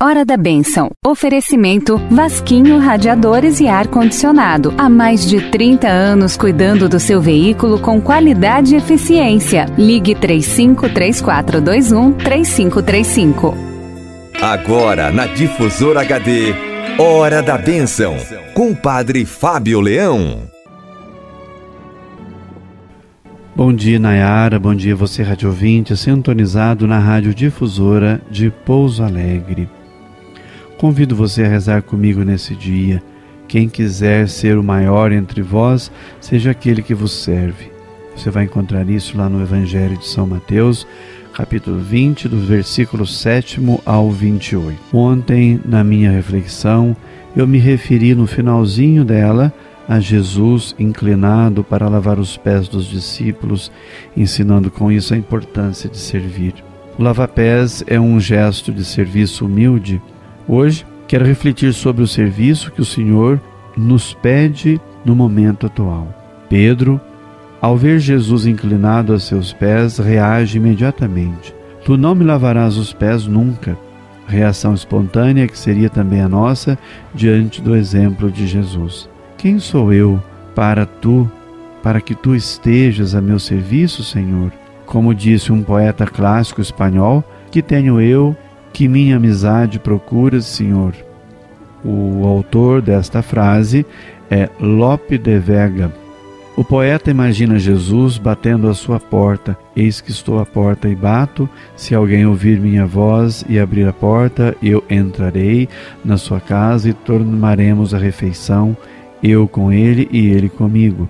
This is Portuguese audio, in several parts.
Hora da Benção. Oferecimento Vasquinho Radiadores e Ar Condicionado. Há mais de 30 anos cuidando do seu veículo com qualidade e eficiência. Ligue 353421 3535. Agora na Difusora HD. Hora da Benção. Com o Padre Fábio Leão. Bom dia, Nayara. Bom dia, você, rádio ouvinte, sintonizado na Rádio Difusora de Pouso Alegre. Convido você a rezar comigo nesse dia. Quem quiser ser o maior entre vós, seja aquele que vos serve. Você vai encontrar isso lá no Evangelho de São Mateus, capítulo 20, do versículo 7 ao 28. Ontem, na minha reflexão, eu me referi no finalzinho dela a Jesus inclinado para lavar os pés dos discípulos, ensinando com isso a importância de servir. O lava-pés é um gesto de serviço humilde Hoje quero refletir sobre o serviço que o Senhor nos pede no momento atual. Pedro, ao ver Jesus inclinado a seus pés, reage imediatamente: Tu não me lavarás os pés nunca. Reação espontânea que seria também a nossa diante do exemplo de Jesus. Quem sou eu para tu, para que tu estejas a meu serviço, Senhor? Como disse um poeta clássico espanhol, que tenho eu que minha amizade procuras, Senhor. O autor desta frase é Lope de Vega. O poeta imagina Jesus batendo à sua porta. Eis que estou à porta e bato. Se alguém ouvir minha voz e abrir a porta, eu entrarei na sua casa e tornaremos a refeição, eu com ele e ele comigo.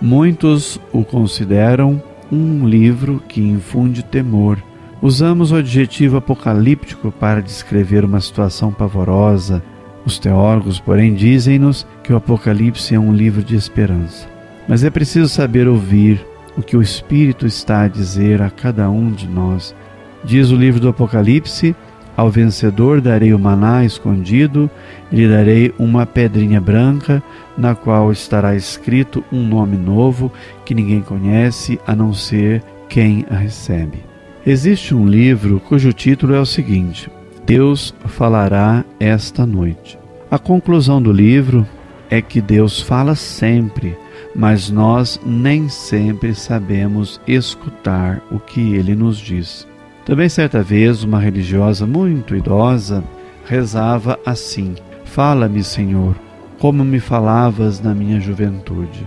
Muitos o consideram um livro que infunde temor Usamos o adjetivo apocalíptico para descrever uma situação pavorosa. Os teólogos, porém, dizem-nos que o Apocalipse é um livro de esperança. Mas é preciso saber ouvir o que o Espírito está a dizer a cada um de nós. Diz o livro do Apocalipse: Ao vencedor darei o maná escondido, lhe darei uma pedrinha branca, na qual estará escrito um nome novo que ninguém conhece a não ser quem a recebe. Existe um livro cujo título é o seguinte: Deus falará esta noite. A conclusão do livro é que Deus fala sempre, mas nós nem sempre sabemos escutar o que ele nos diz. Também certa vez uma religiosa muito idosa rezava assim: Fala-me, Senhor, como me falavas na minha juventude.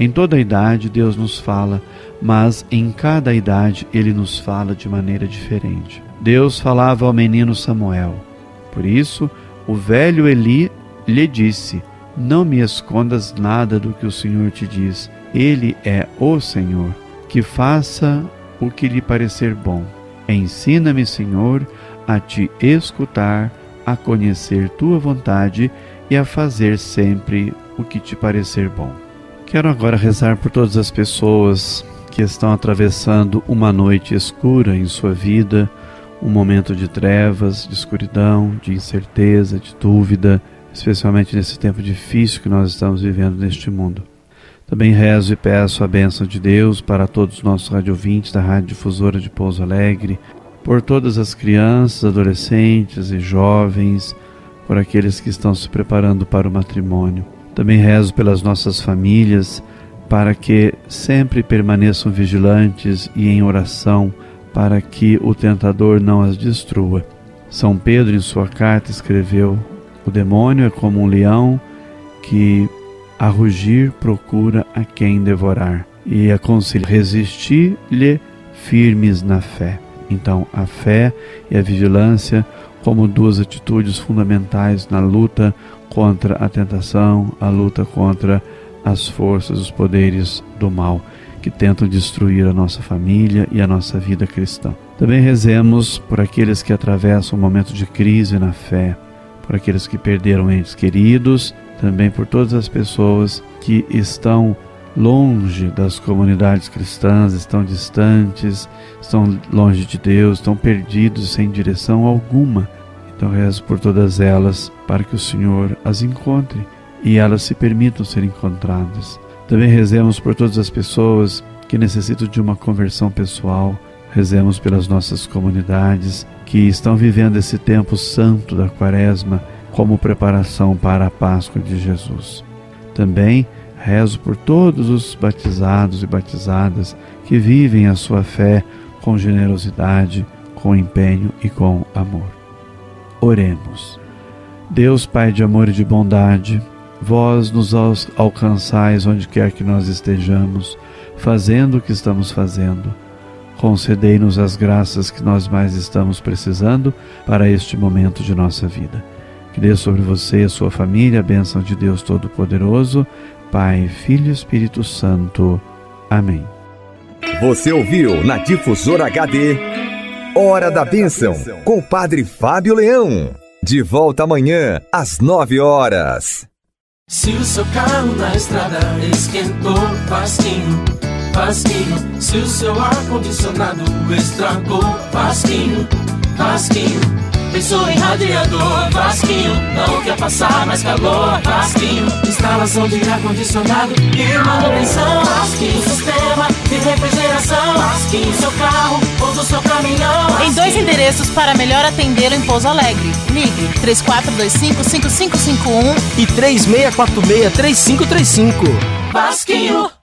Em toda a idade Deus nos fala, mas em cada idade ele nos fala de maneira diferente. Deus falava ao menino Samuel. Por isso, o velho Eli lhe disse: Não me escondas nada do que o Senhor te diz. Ele é o Senhor, que faça o que lhe parecer bom. Ensina-me, Senhor, a te escutar, a conhecer tua vontade e a fazer sempre o que te parecer bom. Quero agora rezar por todas as pessoas que estão atravessando uma noite escura em sua vida, um momento de trevas, de escuridão, de incerteza, de dúvida, especialmente nesse tempo difícil que nós estamos vivendo neste mundo. Também rezo e peço a bênção de Deus para todos os nossos radiovintes da Rádio Difusora de Pouso Alegre, por todas as crianças, adolescentes e jovens, por aqueles que estão se preparando para o matrimônio. Também rezo pelas nossas famílias, para que sempre permaneçam vigilantes e em oração, para que o tentador não as destrua. São Pedro, em sua carta, escreveu: O demônio é como um leão que, a rugir, procura a quem devorar, e aconselha resistir-lhe firmes na fé. Então, a fé e a vigilância como duas atitudes fundamentais na luta contra a tentação, a luta contra as forças, os poderes do mal que tentam destruir a nossa família e a nossa vida cristã. Também rezemos por aqueles que atravessam um momento de crise na fé, por aqueles que perderam entes queridos, também por todas as pessoas que estão longe das comunidades cristãs, estão distantes, estão longe de Deus, estão perdidos sem direção alguma então rezo por todas elas para que o Senhor as encontre e elas se permitam ser encontradas. Também rezemos por todas as pessoas que necessitam de uma conversão pessoal. Rezemos pelas nossas comunidades que estão vivendo esse tempo santo da Quaresma como preparação para a Páscoa de Jesus. Também rezo por todos os batizados e batizadas que vivem a sua fé com generosidade, com empenho e com amor. Oremos. Deus Pai de amor e de bondade, vós nos alcançais onde quer que nós estejamos, fazendo o que estamos fazendo. Concedei-nos as graças que nós mais estamos precisando para este momento de nossa vida. Que dê sobre você e a sua família a bênção de Deus Todo-Poderoso, Pai, Filho e Espírito Santo. Amém. Você ouviu na Difusora HD Hora da Bênção com o Padre Fábio Leão. De volta amanhã às nove horas. Se o seu carro na estrada esquentou, Vasquinho, Vasquinho. Se o seu ar-condicionado estragou, Vasquinho, Vasquinho. Pensou em radiador, Vasquinho, não quer passar mais calor, Vasquinho. Instalação de ar-condicionado e manutenção, Vasquinho. Sistema de refrigeração, Vasquinho. Seu carro ou do seu caminhão. Vasquinho. Em dois endereços para melhor atendê-lo em Pouso Alegre. Ligue 3425-5551 e 3646-3535. Vasquinho.